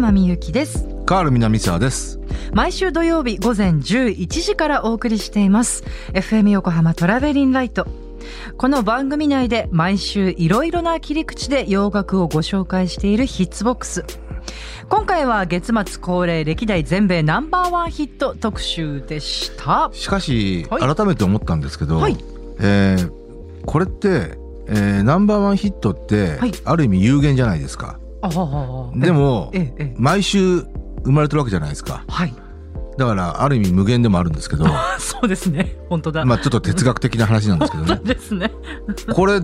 山みゆきです。カール南沢です。毎週土曜日午前11時からお送りしています。FM 横浜トラベリンライト。この番組内で毎週いろいろな切り口で洋楽をご紹介しているヒッツボックス。今回は月末恒例歴代全米ナンバーワンヒット特集でした。しかし、はい。改めて思ったんですけど、はい。えーこれって、えーナンバーワンヒットって、はい。ある意味有限じゃないですかでもええええ。毎週生まれてるわけじゃないですか。はい。だからある意味無限でもあるんですけど。そうですね。本当だ、まあちょっと哲学的な話なんですけどね。ですね。これ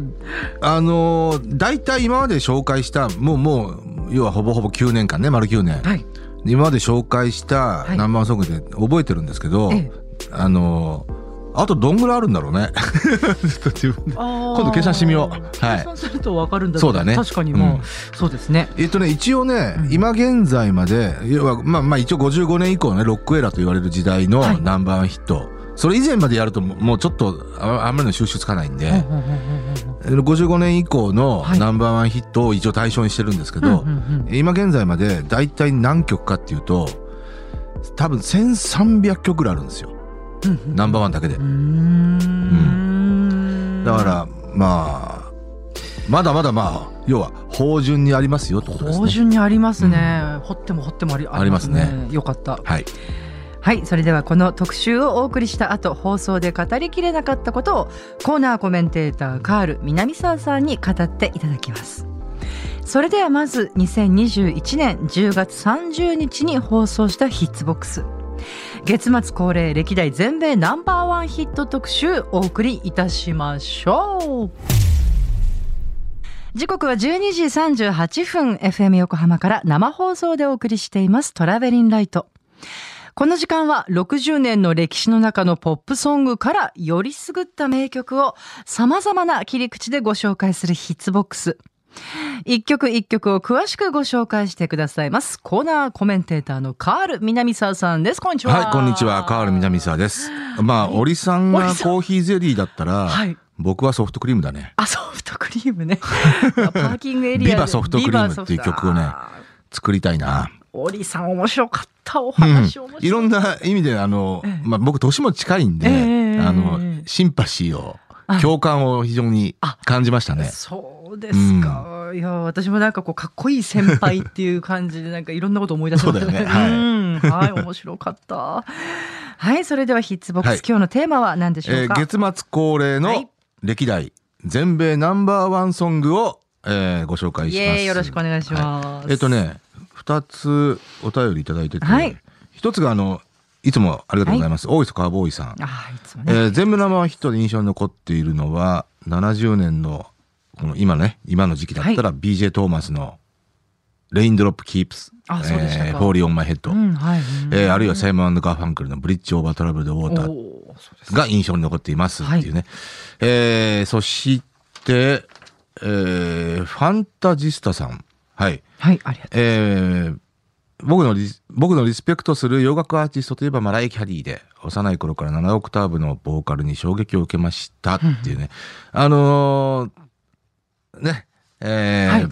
あのー大体今まで紹介したもうもう要はほぼほぼ9年間ね丸9年、はい。今まで紹介したはい。ナンバーソングで覚えてるんですけど、え。あのーあとどんぐらいあるんだろうね。今今度計算してみよう。はい。計算すると分かるんだけどそうだね。確かにもう、うん。そうですね。えっとね一応ね、うん。今現在まで要はまあまあ一応55年以降のねロックエラーと言われる時代のはい。ナンバーワンヒット、それ以前までやるともうちょっとああんまりの収集つかないんで、ほうほうほうほうほう55年以降のはい。ナンバーワンヒットを一応対象にしてるんですけど、今現在まで大体何曲かっていうと多分1300曲ぐらいあるんですよナンバーワンだけで。うーん。だからまあまだまだまあ要は芳醇にありますよってことですね。芳醇にありますね、掘っても掘ってもありありますね。よかった。はい。はい。それではこの特集をお送りした後放送で語りきれなかったことをコーナーコメンテーターカール南沢さんに語っていただきます。それではまず2021年10月30日に放送したヒッツボックス月末恒例歴代全米ナンバーワンヒット特集お送りいたしましょう。時刻は12時38分 FM 横浜から生放送でお送りしています。トラベリンライト。この時間は60年の歴史の中のポップソングからよりすぐった名曲を様々な切り口でご紹介するヒッツボックス。一曲一曲を詳しくご紹介してくださいます。コーナーコメンテーターのカール南沢さんです。こんにちは。はいこんにちはカール南沢ですまあ織さんがコーヒーゼリーだったら、はい僕はソフトクリームだねあ、ソフトクリームね。パーキングエリアで。ビバソフトクリームっていう曲をね作りたいなオリさん面白かった。おうん話面白い。いろんな意味であの、ええまあ、僕年も近いんで、ええあのええシンパシーをあ共感を非常にあ感じましたね。そうですか、いや私もなんかこうかっこいい先輩っていう感じでなんかいろんなこと思い出しました。ね。はい。うん。はい面白かった。はいそれではヒッツボックス、はい。今日のテーマは何でしょえーうか、月末恒例はのい。歴代全米ナンバーワンソングを、えーご紹介します。よろしくお願いします、えっとね二つお便りいただいてて、はい。一つがあのいつもありがとうございます、大磯カーボーイさん。あいつもえね、ー全部ナンバーワンヒットで印象に残っているのは70年のこの今ね今の時期だったら BJ トーマスの「 Raindrops Keep」あそうでしたか。 Fallin' on My Head」うん。はい、えーあるいはサイモンガーファンクルの「 Bridge Over Troubled Water」おーそうですが印象に残っていますっていうね。えーそして、えーファンタジスタさん。はい。はいありがとえー僕のリス僕のリスペクトする洋楽アーティストといえばマライア・キャリーで幼い頃から7オクターブのボーカルに衝撃を受けましたっていうね。あのーね、えーはい。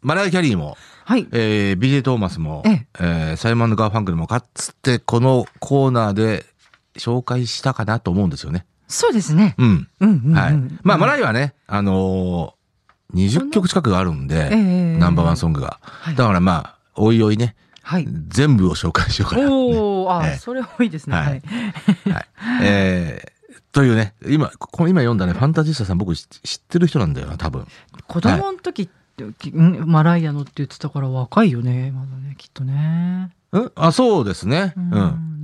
マライ・キャリーも、うはい。えー、BJ トーマスも、ええ。えーサイモン・ガーファンクルもかつてこのコーナーで紹介したかなと思うんですよね。そうですね。うん。うんうん、うん、はい。まあ、マライイはね、あのー、20曲近くあるんで、ええ。ナンバーワンソングが。はい。だからまあ、おいおいね、はい。全部を紹介しようかな。おおあ、ええ。それ多いですね。はい。はい、はい。えー、というね、今、この今読んだね、ファンタジスタさん僕知知ってる人なんだよな、多分。子供の時って、きんマライアのって言ってたから若いよねまだねきっとね。うん？あ、そうですね。うん。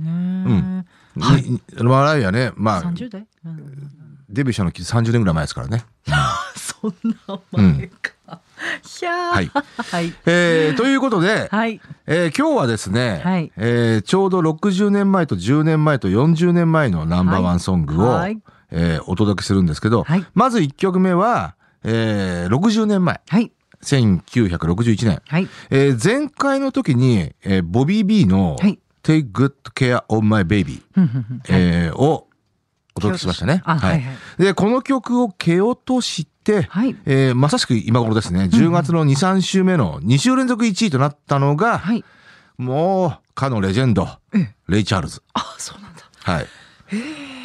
ねうん。はい。にマライアね、まあ、30代、うん。デビューしたの30年ぐらい前ですからね。そんな前か、はい。はい。えー、ということで、はい。えー今日はですね、はい。えーちょうど60年前と10年前と40年前のナンバーワンソングを、はい。えーお届けするんですけど、はい。まず1曲目は、えー60年前、はい。1961年。はい。えー前回の時に、えーボビー・ビーのはい。Take Good Care of My Baby、えーをお届けしましたね。あはい。はいで、この曲を蹴落として、はい。えーまさしく今頃ですね、10月の2、3週目の2週連続1位となったのが、はい。もう、かのレジェンド、えレイ・チャールズ。あ、そうなんだ。はい。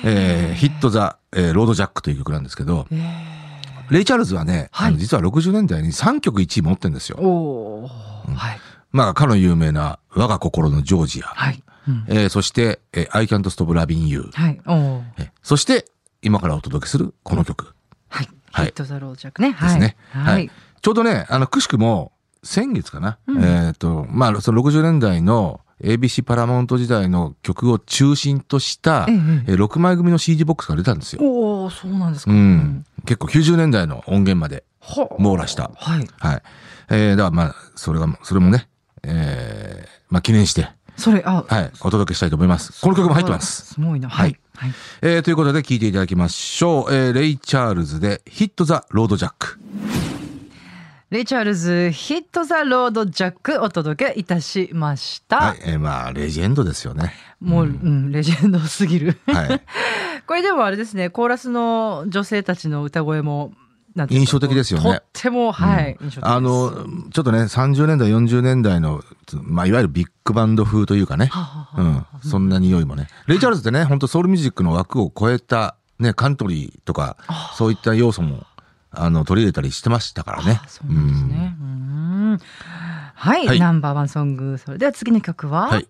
えーヒット・ザ・えーロード・ジャックという曲なんですけど、レイ・チャールズはね、はいあの実は60年代に3曲1位持ってるんですよ。おお。はい。まあ、かの有名な、我が心のジョージア。はい。うんえーそして、えー I Can't Stop Loving You。はい。おお。えーそして、今からお届けするこの曲はい。はいヒットザロージャックね。ですね。はい。はい。ちょうどね、あの、くしくも、先月かな。うんえっ、と、まあ、その60年代の ABC パラモント時代の曲を中心とした、えええー6枚組の CD ボックスが出たんですよ。おお、そうなんですか。うん。結構90年代の音源まではあ網羅した。はい。はい。えー、だからまあ、それが、それもね、えー、まあ記念して、それ、あ、はい、お届けしたいと思います。この曲も入ってます。すごいな。ははいい。はい。えー、ということで聴いていただきましょう。えー、レイ・チャールズで、ヒット・ザ・ロード・ジャック。レイチャールズ、ヒットザロードジャックお届けいたしました。はい、えー、まあ、レジェンドですよね。もう、うん、レジェンドすぎる。はい。これでもあれですね、コーラスの女性たちの歌声も、印象的ですよねとっても、はい、印象的です。あの、ちょっとね、30年代、40年代の、まあ、いわゆるビッグバンド風というかね。そんな匂いもね。レイ・チャールズってね、本当ソウルミュージックの枠を超えた、ね、カントリーとか、そういった要素も、あの、取り入れたりしてましたからねあ。そうですね。うんはい、はいナンバーワンソング。それでは次の曲は？はい。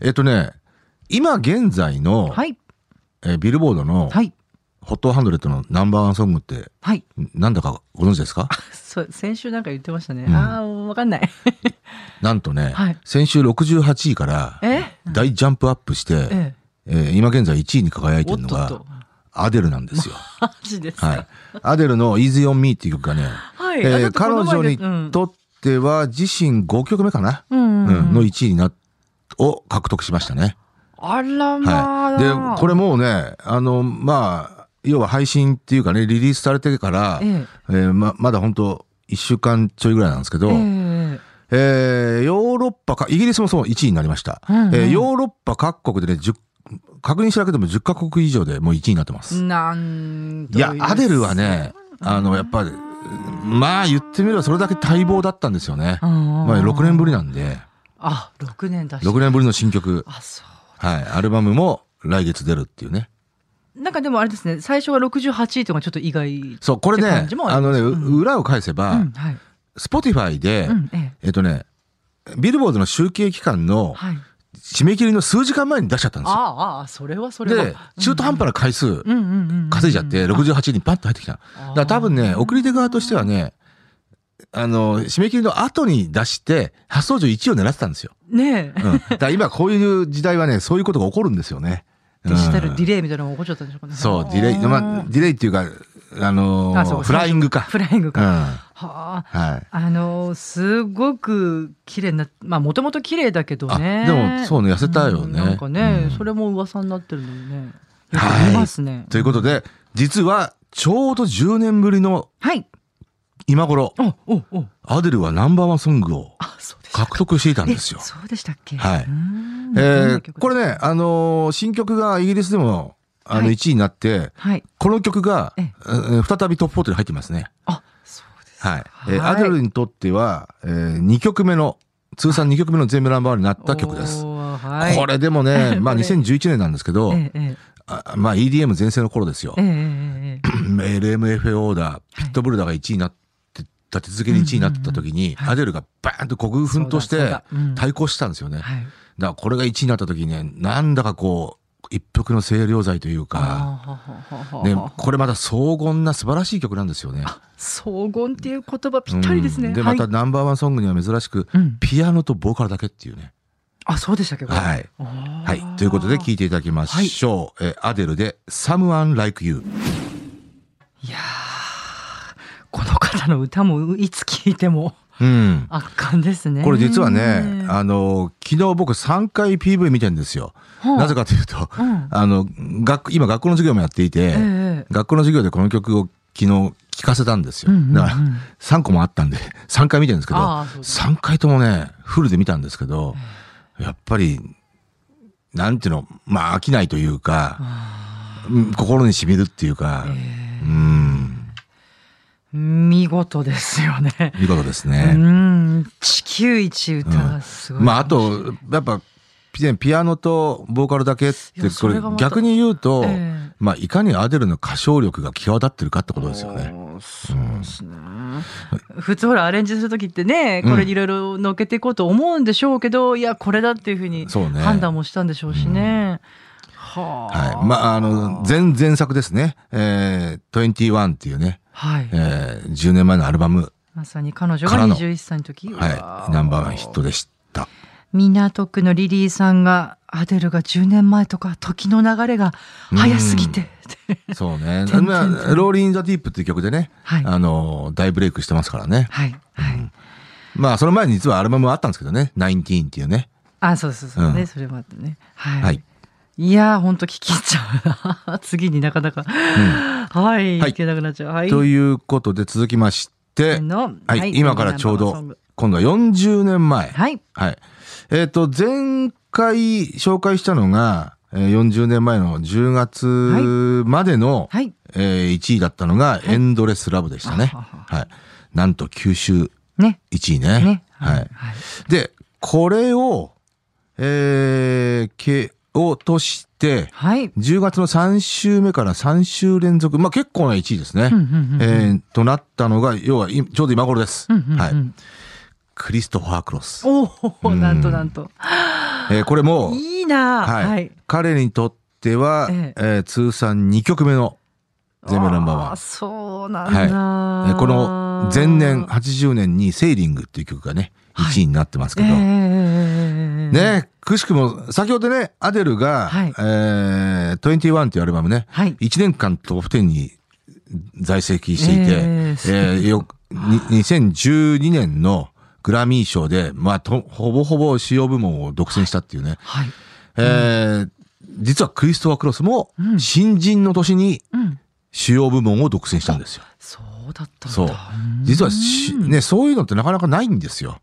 えっ、とね、今現在の、はい。えービルボードの、はい。ホットハンドレッドのナンバーワンソングって、はい。なんだかご存知ですか？そう、先週なんか言ってましたね。うんああ、わかんない。なんとね、はい先週68位からえ？大ジャンプアップして、ええ。えー今現在1位に輝いてるのが。アデルなんですよ。マジですか？はい。アデルの Easy on Me っていう曲がね、はい。えー彼女にとっては自身5曲目かな、うんうんの1位にな、を獲得しましたね。あらまあ、はい。で、これもうね、あの、まあ、要は配信っていうかね、リリースされてから、ええーま、まだ本当1週間ちょいぐらいなんですけど、えええーヨーロッパか、イギリスもそう1位になりました。うんうんえーヨーロッパ各国でね、10確認しただけでも10カ国以上でもう1位になってます。えなんといや、アデルはね、あの、やっぱり、まあ言ってみればそれだけ待望だったんですよね。ままあ6年ぶりなんで、あ、6年だし。6年ぶりの新曲、あ、そはい、アルバムも来月出るっていうね。う。なんかでもあれですね、最初は68位とかちょっと意外。そう、これねああのね、裏を返せば。Spotify で、うん、ええ。えっとね、ビルボードの集計期間のはい。締め切りの数時間前に出しちゃったんですよ。ああ、それはそれは。で、中途半端な回数。稼いじゃって、68にパッと入ってきた。だから多分ね、送り手側としてはね、あの、締め切りの後に出して、初登場1位を狙ってたんですよ。ねえ。うん。だ今こういう時代はね、そういうことが起こるんですよね。デジタルうんディレイみたいなのが起こっちゃったんでしょうかね。そう、ディレイ、まあ、ディレイっていうか、あのあそうフライングか。フライングか。うん。はあ。はい。あのすごく綺麗なまあもともと綺麗だけどねあでもそうね痩せたよねうんなんかね、うんそれも噂になってるのにねよくはい見ますね、ということで、実は、ちょうど10年ぶりのはい今頃、おおおアデルはナンバーワンソングをあそう獲得していたんですよ。え。そうでしたっけ？はい。えー曲これね、あのー新曲がイギリスでも、あの、はい。1位になって、はい。この曲が、ええ。ー再びトップ40に入ってますね。あそうですはい。えーはい。アデルにとっては、え2曲目の、通算2曲目の全部ナンバーワンになった曲です。はい。これでもね、まあこれ。2011年なんですけど、ええあまあ EDM 全盛の頃ですよ。ええ。ええええ。LMFAO だ、ピットブルだが1位になって、立て続けに1位になってた時に、はいアデルがバーンと国軍奮闘して対抗したんですよね。だかはいらこれが1位になった時にね、なんだかこう、一服の清涼剤というか、ね、これまた荘厳な素晴らしい曲なんですよね。荘厳っていう言葉ぴったりですね、うんで、はいまたナンバーワンソングには珍しく、うんピアノとボーカルだけっていうね。あそうでしたっけはい。はい。ということで聴いていただきましょう。えーアデルで Someone Like You。いやーこの方の歌もいつ聴いてもうん。圧巻ですね。これ実はね、あの、昨日僕3回 PV 見てるんですよ。はあなぜかというと、うんあの、学、今学校の授業もやっていて、ええ学校の授業でこの曲を昨日聴かせたんですよ。うんうんうんだから3個もあったんで、3回見てるんですけど、ああそうです3回ともね、フルで見たんですけど、やっぱり、なんていうの、まあ飽きないというか、うん心に染みるっていうか、うん。見事ですよね。見事ですうね。ん、地球一歌がすごい。まあ、あと、やっぱ、ピピアノとボーカルだけって、これ逆に言うと、ええまあ、いかにアデルの歌唱力が際立ってるかってことですよね。そうですね。普通ほらアレンジする時ってね、これいろいろ乗っけていこうと思うんでしょうけど、いやこれだっていうふうに判断もしたんでしょうしね。はあ。はい。まあ、あの、前、前作ですね。えー、21っていうね、はい。えー、10年前のアルバム、まさに彼女がからの21歳の時。はい、ナンバーワンヒットでした。港区のリリーさんがアデルが10年前とか時の流れが早すぎて。そうね。てんてんてんまあ、 Rolling in the Deep っていう曲でね、はいあの、大ブレイクしてますからね。はい。はい。まあ、その前に実はアルバムはあったんですけどね、19っていうね。あ、そうそうそうね。うんそれもあってね。はい。はい。いやー、ほんと聞き入っちゃうな。次になかなか。はい。はいいけなくなっちゃう。はい。ということで続きまして、のはい、今からちょうど今度は40年前。はい。はい。えっ、と、前回紹介したのが、えー40年前の10月までの、はい。えー1位だったのが、エンドレスラブでしたね。あははい。なんと九州ね。1位ね。ね。はい。で、これを、えー、け、をとして、はい。10月の3週目から3週連続、まあ結構な1位ですね。となったのが、要はいちょうど今頃です。はい。クリストファー・クロス。おお、うんなんとなんと。えーこれも、いいなはい、はい。彼にとっては、ええー通算2曲目の全米ナンバーワン。そうなんだ。はいえーこの前年80年にセーリングっていう曲がね、はい1位になってますけえど、ー、ね、くしくも、先ほどね、アデルが、はいえー、21っていうアルバムね、はい。1年間トップ10に在籍していて、ええーーよに2012年のグラミー賞で、まあ、とほぼほぼ主要部門を独占したっていうね、はい。えー実はクリストファー・クロスもう、ん新人の年にうん。主要部門を独占したんですよ。そうだったんだ。そう。実はし、ね、そういうのってなかなかないんですよ。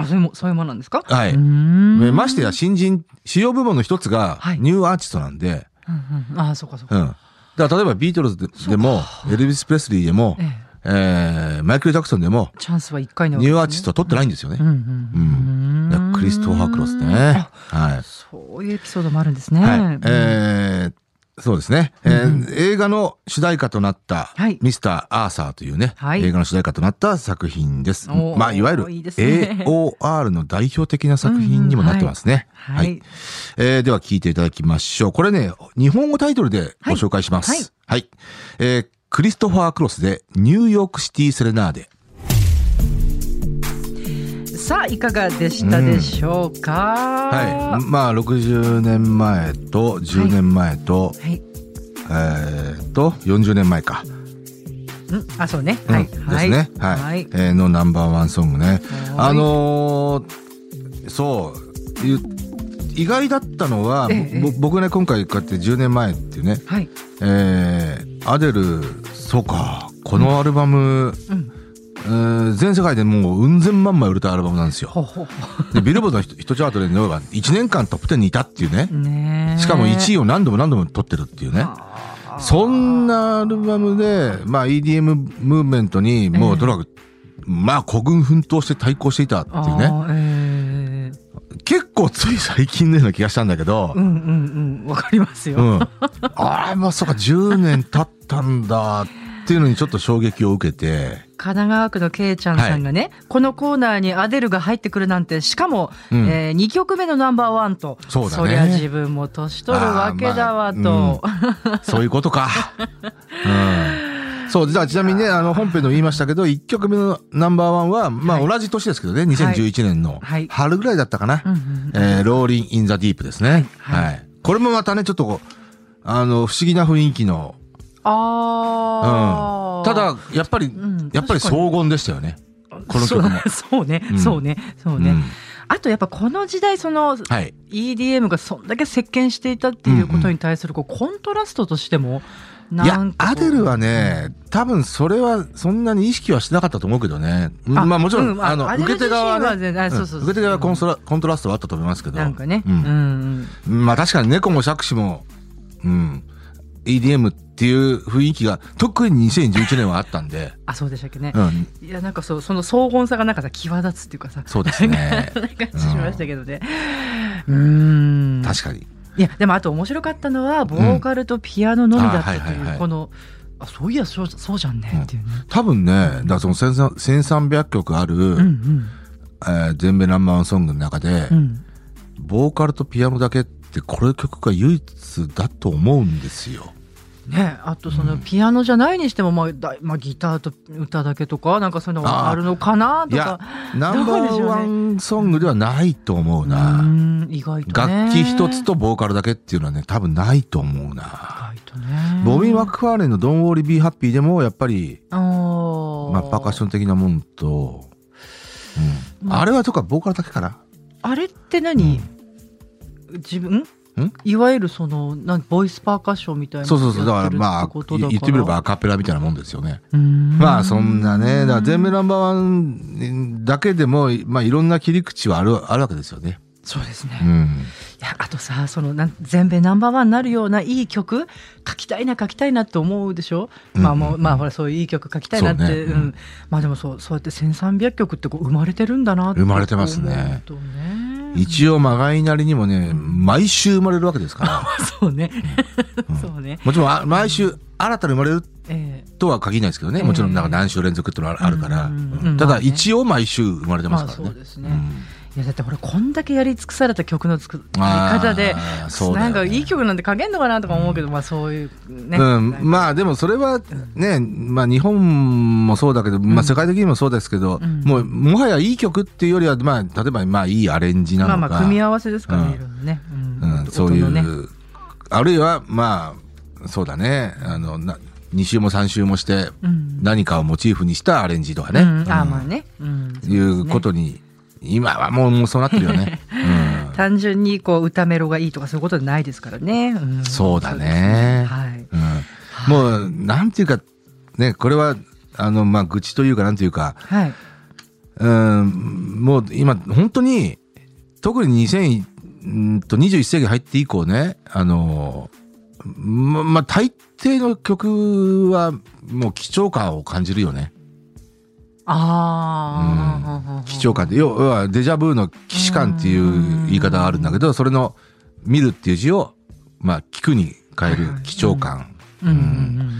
あ、そういうも、そういうものなんですか？はい。ましてや新人、主要部門の一つがはいニューアーティストなんで、うんうん。あ、そうかそうか。うん。だから例えばビートルズででも、エルビス・プレスリーでもえ、ええーマイケル・ジャクソンでも、チャンスは一回の、 New Artist は取ってないんですよねう。んうんクリストファー・クロスね。はい。そういうエピソードもあるんですね。はい。うんえーそうですね、えー映画の主題歌となったはい、ミスター・アーサーというね、はい映画の主題歌となった作品です。まあ、いわゆる AOR の代表的な作品にもなってますね。うんうんはいえーでは聞いていただきましょう。これね、日本語タイトルでご紹介します。はいはい。えークリストファー・クロスでニューヨークシティ・セレナーデ。さあ、いかがでしたでしょうか、はい。まあ、60年前と10年前と、はい。えーと、40年前か。うん、あ、そうね。うんはい。ですね。はい。はい。えーのナンバーワンソングね。はいあのーそう、ゆ意外だったのは、ええぼ僕ね、今回こうやって10年前っていうね、はい。えーアデル、そうか、このアルバム、うん。えー全世界でもううん千万枚売れたアルバムなんですよ。でビルボードのヒトヒットチャートで要は1年間トップ10にいたっていうね。う。ねえしかも1位を何度も何度も取ってるっていうね。そんなアルバムで、まあ EDM ムーブメントにもええうとにかく、まあ孤軍奮闘して対抗していたっていうね。あーええ結構つい最近のような気がしたんだけどう、んうんうん。わかりますよ。うん。あれ、まあそうか、10年経ったんだっていうのにちょっと衝撃を受けて、神奈川区のけいちゃんさんがね、このコーナーにアデルが入ってくるなんて、しかも、うんえ2曲目のナンバーワンと、そうだねりゃ自分も年取るわけだわと。そういうことか。うん。そう、じゃあちなみにね、あの、本編でも言いましたけど、1曲目のナンバーワンは、まあはい同じ年ですけどね、2011年のはい春ぐらいだったかな。うんうんえーローリン・イン・ザ・ディープですね。はいはい。これもまたね、ちょっとあの、不思議な雰囲気の、ああ、ただ、やっぱり、んやっぱり荘厳でしたよね。この曲も。そうね、うんそうね、そうね。うんあとやっぱこの時代、その、はい。EDM がそんだけ席巻していたっていうことに対するこうコントラストとしても、いやなん、かこうアデルはね、多分それはそんなに意識はしなかったと思うけどね。あまあもちろん、うんあの、受け手側はね、受け手側はコンソラコントラストはあったと思いますけど。なんかね、ううんんうんまあ確かに猫も杓子も、うん。EDM っていう雰囲気が特に2011年はあったんで、あそうでしたっけね、うん、いやなんかそうその荘厳さがなんかさ際立つっていうかさ。そうですね。感じしましたけどね。うん。確かに。いやでもあと面白かったのはボーカルとピアノのみだったとあはいはいはい。いうこのあそういやそうそうじゃんねっていうね、多分ね、だその1300 1300曲ある、うんうん。えー全米ナンバーワンソングの中で、うん。ボーカルとピアノだけってこれ曲が唯一だと思うんですよ。ね、あとそのピアノじゃないにしても、まあだまあ、ギターと歌だけとかなんかそういうのがあるのかないとやか、ナンバーワンソングではないと思ううな。ん意外とね。楽器一つとボーカルだけっていうのはね、多分ないと思うな。意外とね。ボビー・マクファーリンの Don't Worry Be Happy でもやっぱり、あー。まあ、パーカッション的なもんと、うん、あ。れはとかボーカルだけかな。あれって何、自分？ん？いわゆるそのなんボイスパーカッションみたいなそうそうそう。だからまあ、言ってみればアカペラみたいなもんですよね。うん。まあそんなね、だから全米ナンバーワンだけでも、まあいろんな切り口はある、あるわけですよね。そうですね、いうん。やあとさそのなん全米ナンバーワンになるようないい曲書きたいな書きたいなって思うでしょ、うん。まあもうまあほらそういういい曲書きたいなってねう、うん。んまあでもそうそうやって1300曲ってこう生まれてるんだなって生まれてますね。ね一応まがいなりにもね、毎週生まれるわけですから。そうね、うん。そうね。もちろんあ毎週新たに生まれるええ。とは限らないですけどね。ええもちろんなんか何週連続ってのはあるから。ただ一応毎週生まれてますからね。まあそうですねいやだってほらこんだけやり尽くされた曲の作り方で、ね。なんかいい曲なんて書けんのかなとか思うけど、まあそういうね、うん、まあでもそれはね、まあ日本もそうだけど、まあ世界的にもそうですけど、うん。もうもはやいい曲っていうよりは、まあ例えばまあいいアレンジなのか、まあまあ組み合わせですからね、うんいろいろね、うん、そういう、ねあるいはまあそうだね、あのな2週も3週もしてうん。何かをモチーフにしたアレンジとかね、うん。あうん。まあね。いうことに今はもうもうそうなってるよね。うん、単純にこう歌メロがいいとかそういうことじゃないですからね、ん。そうだね。はい。うん、もうなんていうかねこれはあのまあ愚痴というかなんていうかはい。うんもう今本当に特に2000うんと21世紀入って以降ねあのままあ大抵の曲はもう貴重感を感じるよね。ああ、貴重感って要はデジャブーの既視感っていう言い方があるん。だけどそれの見るっていう字をまあ聞くに変える貴重感。うん。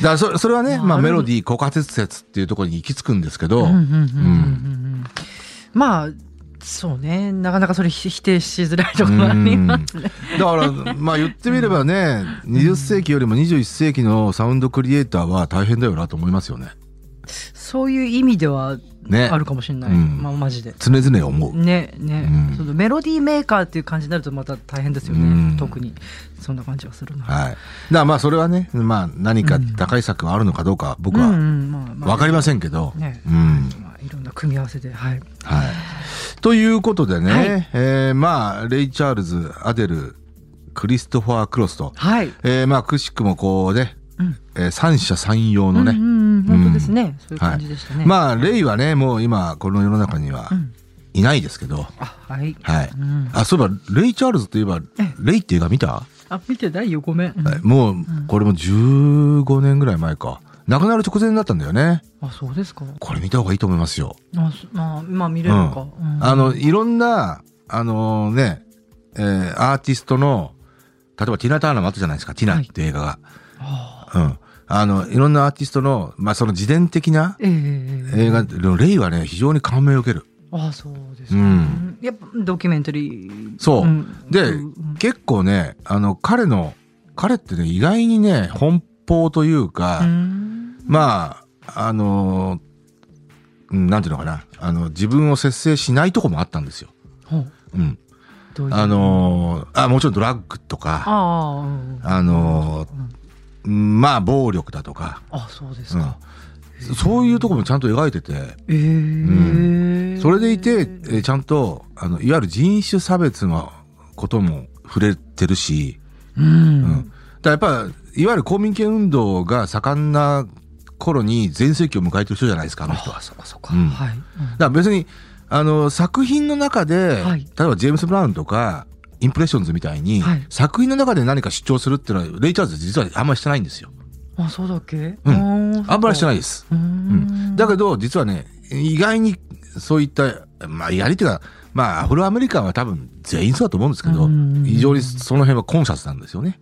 だからそそれはね、まあ、メロディー枯渇説っていうところに行き着くん。ですけど、まあそうねなかなかそれ否定しづらいところありますね。だからまあ言ってみればね20世紀よりも21世紀のサウンドクリエイターは大変だよなと思いますよねそういう意味ではね。あるかもしれない、うん。まあマジで。常々思う、ねね、うん。そのメロディーメーカーっていう感じになるとまた大変ですよね、うん。特に。そんな感じがするな。はい。だからまあそれはねまあ何か高い作があるのかどうか僕は分かりませんけど、ね。うん。まあ、いろんな組み合わせで、はい。はい。ということでね、はい。えーまあレイ・チャールズアデルクリストファー・クロスと、はい。えーまあくしくもこうね、うんえー三者三様のね、うんうんうん、本当ですね、そういう感じでしたね。まあレイはねもう今この世の中にはうん。いないですけど、あ、はい。はい。うん、あそういえばレイ・チャールズといえばえレイって映画見た、あ、見てないよ、ごめん。うん。えもうこれも15年ぐらい前か。亡くなる直前だったんだよね。あ、そうですか。これ見た方がいいと思いますよ、あ、そまあ、まあ、見れるか。うん。あのいろんなあのね、えーアーティストの例えばティナ・ターナーもあったじゃないですか「ティナ」っていう映画が、あうん。あのいろんなアーティストのまあその自伝的なええ。ええ映画レイはね非常に感銘を受ける。あ、そうですか。うん。やっぱドキュメンタリー。そう、ん。で、うん。結構ねあの彼の彼ってね意外にね奔放というか、うん。まああのうんなんていうのかな。あの自分を節制しないとこもあったんですよ。ほう。うん、どういう？あのあもちろんドラッグとかああ、のうんまあ暴力だとか、あ、そうですか。そういうとこもちゃんと描いててええそれでいて、えーちゃんとあのいわゆる人種差別のことも触れてるし、うん。うんだやっぱいわゆる公民権運動が盛んな頃に全盛期を迎えてる人じゃないですかあの人は。あ、そうか、そうか。うんはい。うんだから別にあの作品の中で、はい例えばジェームス・ブラウンとかインプレッションズみたいに、はい作品の中で何か主張するっていうのは、レイ・チャールズ実はあんまりしてないんですよ。あ、そうだっけ？うんあんまりしてないい。です。うんん。だけど、実はね、意外にそういった、まあ、意外にっていうか、まあ、アフロアメリカンは多分全員そうだと思うんですけどうん、非常にその辺はコンシャスなんですよね。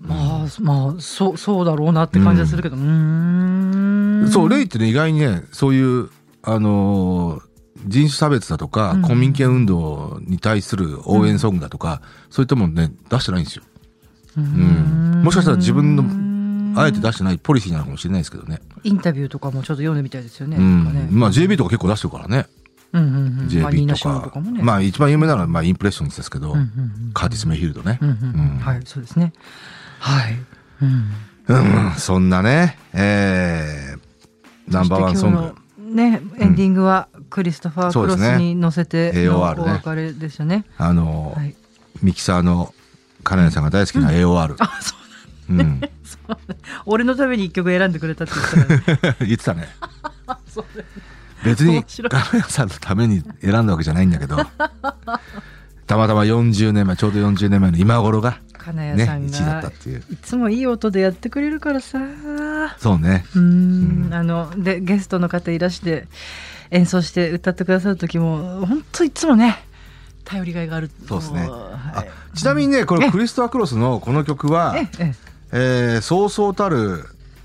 まあ、まあ、そう、そうだろうなって感じはするけど。うーん。そう、レイってね、意外にね、そういう、あのー人種差別だとか、うん公民権運動に対する応援ソングだとか、そういったものね、出してないんですよ。うんん。もしかしたら自分ののあえて出してないポリシーなのかもしれないですけどね。インタビューとかもちょっと読んでみたいですよね。うんね。まあ JB とか結構出してるからね。うんうんうん。JB ナ・とか。かもね。まあ一番有名なのは、まあインプレッションズですけど、うんうんうんカーティス・メイヒルドね。うんうんうんうんはい、そうですね。はい。うん。うん、そんなね、えー、ナンバーワンソング。ね、エンディングはクリストファー・クロスに乗せてのお別れでしたね。あの、はい。ミキサーの金谷さんが大好きな AOR。あ、そううん。そう俺のために一曲選んでくれたって言ったら、ね、言ってたね。別に金谷さんのために選んだわけじゃないんだけど、たまたま40年前、ちょうど40年前の今頃が金ね、谷さん1位だったがっていう。いつもいい音でやってくれるからさ。そうね。うーんうんあのでゲストの方いらして演奏して歌ってくださる時も本当いつもね頼りがいがある。そうですね。はい。ちなみにね、これクリストファー・クロスのこの曲は、えそうそうたる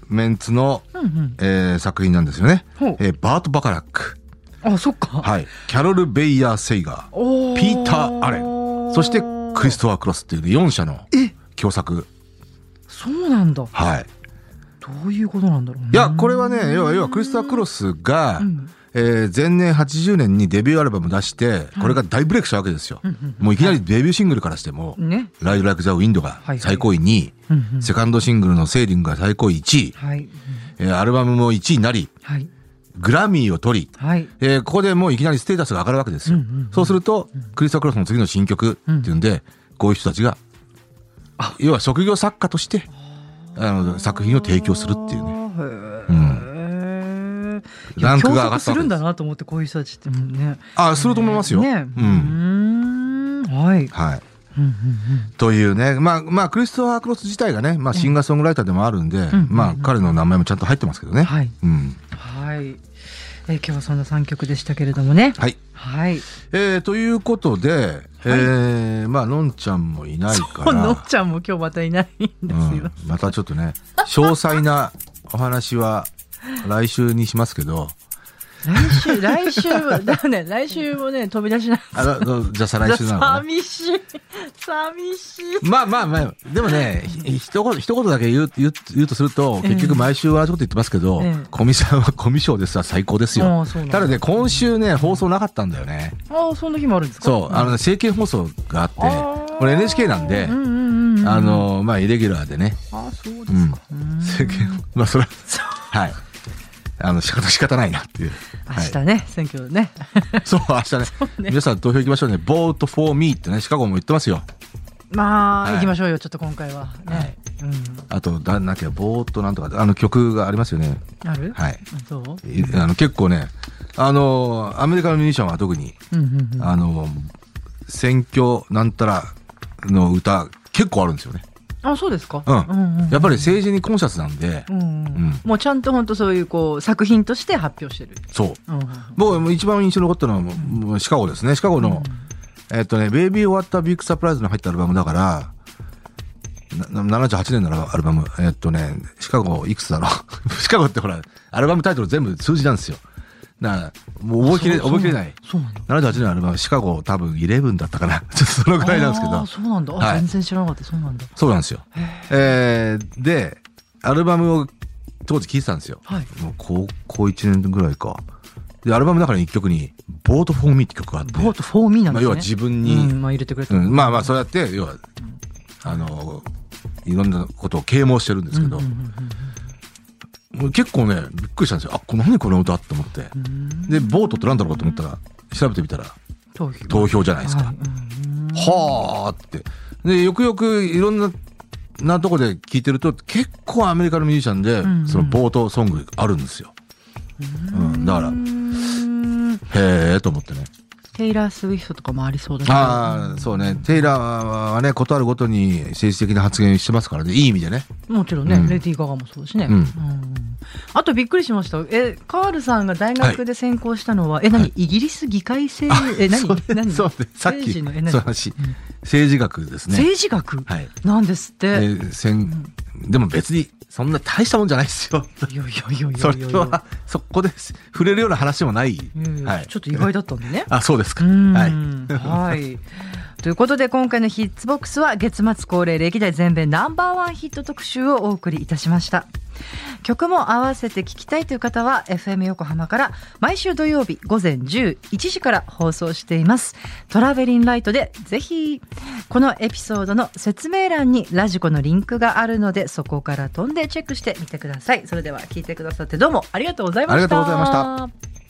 メンツの、うんうん。えー作品なんですよね。えーバート・バカラック。あそっか、はい。キャロル・ベイヤー・セイガー。おピーターアレン。そしてクリストファー・クロスっていうね4社のえ。共作。そうなんだ。はい。どういうことなんだろうね。いや、これはね、要は、要はクリストファー・クロスが、うんえー前年80年にデビューアルバム出して、これが大ブレイクしたわけですよ。もういきなりデビューシングルからしても、ね。ライド・ライク・ザ・ウィンドがはい最高位2位、セカンドシングルのセーリングが最高位1位、はい。うんえーアルバムも1位になり、はい。グラミーを取り、はい。えーここでもういきなりステータスが上がるわけですよ。うんうんうんそうすると、クリストクロスの次の新曲っていうんで、こういう人たちが、要は職業作家として、あの、作品を提供するっていうね。ランクが上がったするんだなと思ってこういう人たちってもうねあ、すると思いますよ。ねう。うんんはいはい。うんうんというね、まあ、まあ、クリストファー・クロス自体がね、まあ、シンガーソングライターでもあるんで、んまあ、彼の名前もちゃんと入ってますけどね。はいうん。はい。えー今日はそんな三曲でしたけれどもね。はい。はい。えー、ということで、えー、まあ、のんちゃんもいないから、のっちゃんも今日またいないんですよ。うん、またちょっとね、詳細なお話は来週にしますけど、来週、来週は、だね、来週もね、飛び出しない。あのじゃあ再来週なのかな。寂しい。寂しい。まあまあまあ、でもね、ひ一言、一言だけ言う、言う、言うとすると、結局毎週同じこと言ってますけど、ええコミさんはコミショですわ最高ですあよただね、今週ね、放送なかったんだよね。ああ、そんな日もあるんですか？そう、あのね、政見放送があってこれ NHK なんでう、んうんうんうん。あ、の、まあ、イレギュラーでね、ああ、そうですうんか。うん政見、まあ、それは、はい。あの、仕方仕方ないなっていう。はい明日ね、選挙ね。そう、明日ね。皆さん投票行きましょうね。vote for me ってね、シカゴも言ってますよ。まあ、はい行きましょうよ、ちょっと今回は。はいね。うん。あと、だなんだっけ、ボーっとなんとか、あの曲がありますよね。ある？はい。そう？いあの結構ね、あの、アメリカのミュージシャンは特に、うんうんうん。あの、選挙なんたらの歌、結構あるんですよね。あ、そうですか。うんやっぱり政治にコンシャスなんで、うんんもうちゃんと本当そういうこう作品として発表してる。そう。僕も一番印象に残ったのはもう、シカゴですね。シカゴの、えっとね、ベイビー終わったビッグサプライズの入ったアルバムだから、なな78年のアルバム。えっとね、シカゴいくつだろう シカゴってほら、アルバムタイトル全部数字なんですよ。だから、もう覚えきれ、覚えきれない。そうなんだ。78年のアルバム、シカゴ多分11だったかな。ちょっとそのぐらいなんですけどあー。そうなんだ。あはい全然知らなかった。そうなんだ。そうなんですよ。えー、で、アルバムを当時聴いてたんですよ。はい。もう高校1年ぐらいか。で、アルバムの中の一曲に、ボートフォーミーって曲があって。ボートフォーミーなんですね。まあ要は自分にうんまあ入れてくれた。うん、まあまあ、そうやって、要は、あの、いろんなことを啓蒙してるんですけど、うんうんうん結構ね、びっくりしたんですよ。あ、これ何この歌って思って。うんで、ボートって何だろうかと思ったら、調べてみたら、投票。じゃないですか。はいあって。で、よくよくいろんな、なとこで聞いてると、結構アメリカのミュージシャンで、んうんそのボートソングあるんですよ。うん、だから、うんへえと思ってね。テイラー・スウィフトとかもありそうだけど。ああ、そうね。テイラーはね、ことあるごとに政治的な発言してますからね。いい意味でね。もちろんね、うん。レディー・ガガもそうだしね、うん。あとびっくりしました。えカールさんが大学で専攻したのは、え何、はい。イギリス議会制？え何？何？そうね。さっき、政治のえ何？そう話。政治学ですね。政治学、はい。なんですって、でせんでも別に、そんな大したもんじゃないですよ。いやいやいやいやそれは、そこで触れるような話もない。はいちょっと意外だったんでねあ、そうですか。はい。はい。ということで今回のヒッツボックスは月末恒例歴代全米ナンバーワンヒット特集をお送りいたしました。曲も合わせて聴きたいという方は FM 横浜から毎週土曜日午前11時から放送しています。トラベリンライトでぜひこのエピソードの説明欄にラジコのリンクがあるのでそこから飛んでチェックしてみてください。それでは聞いてくださってどうもありがとうございました。ありがとうございました。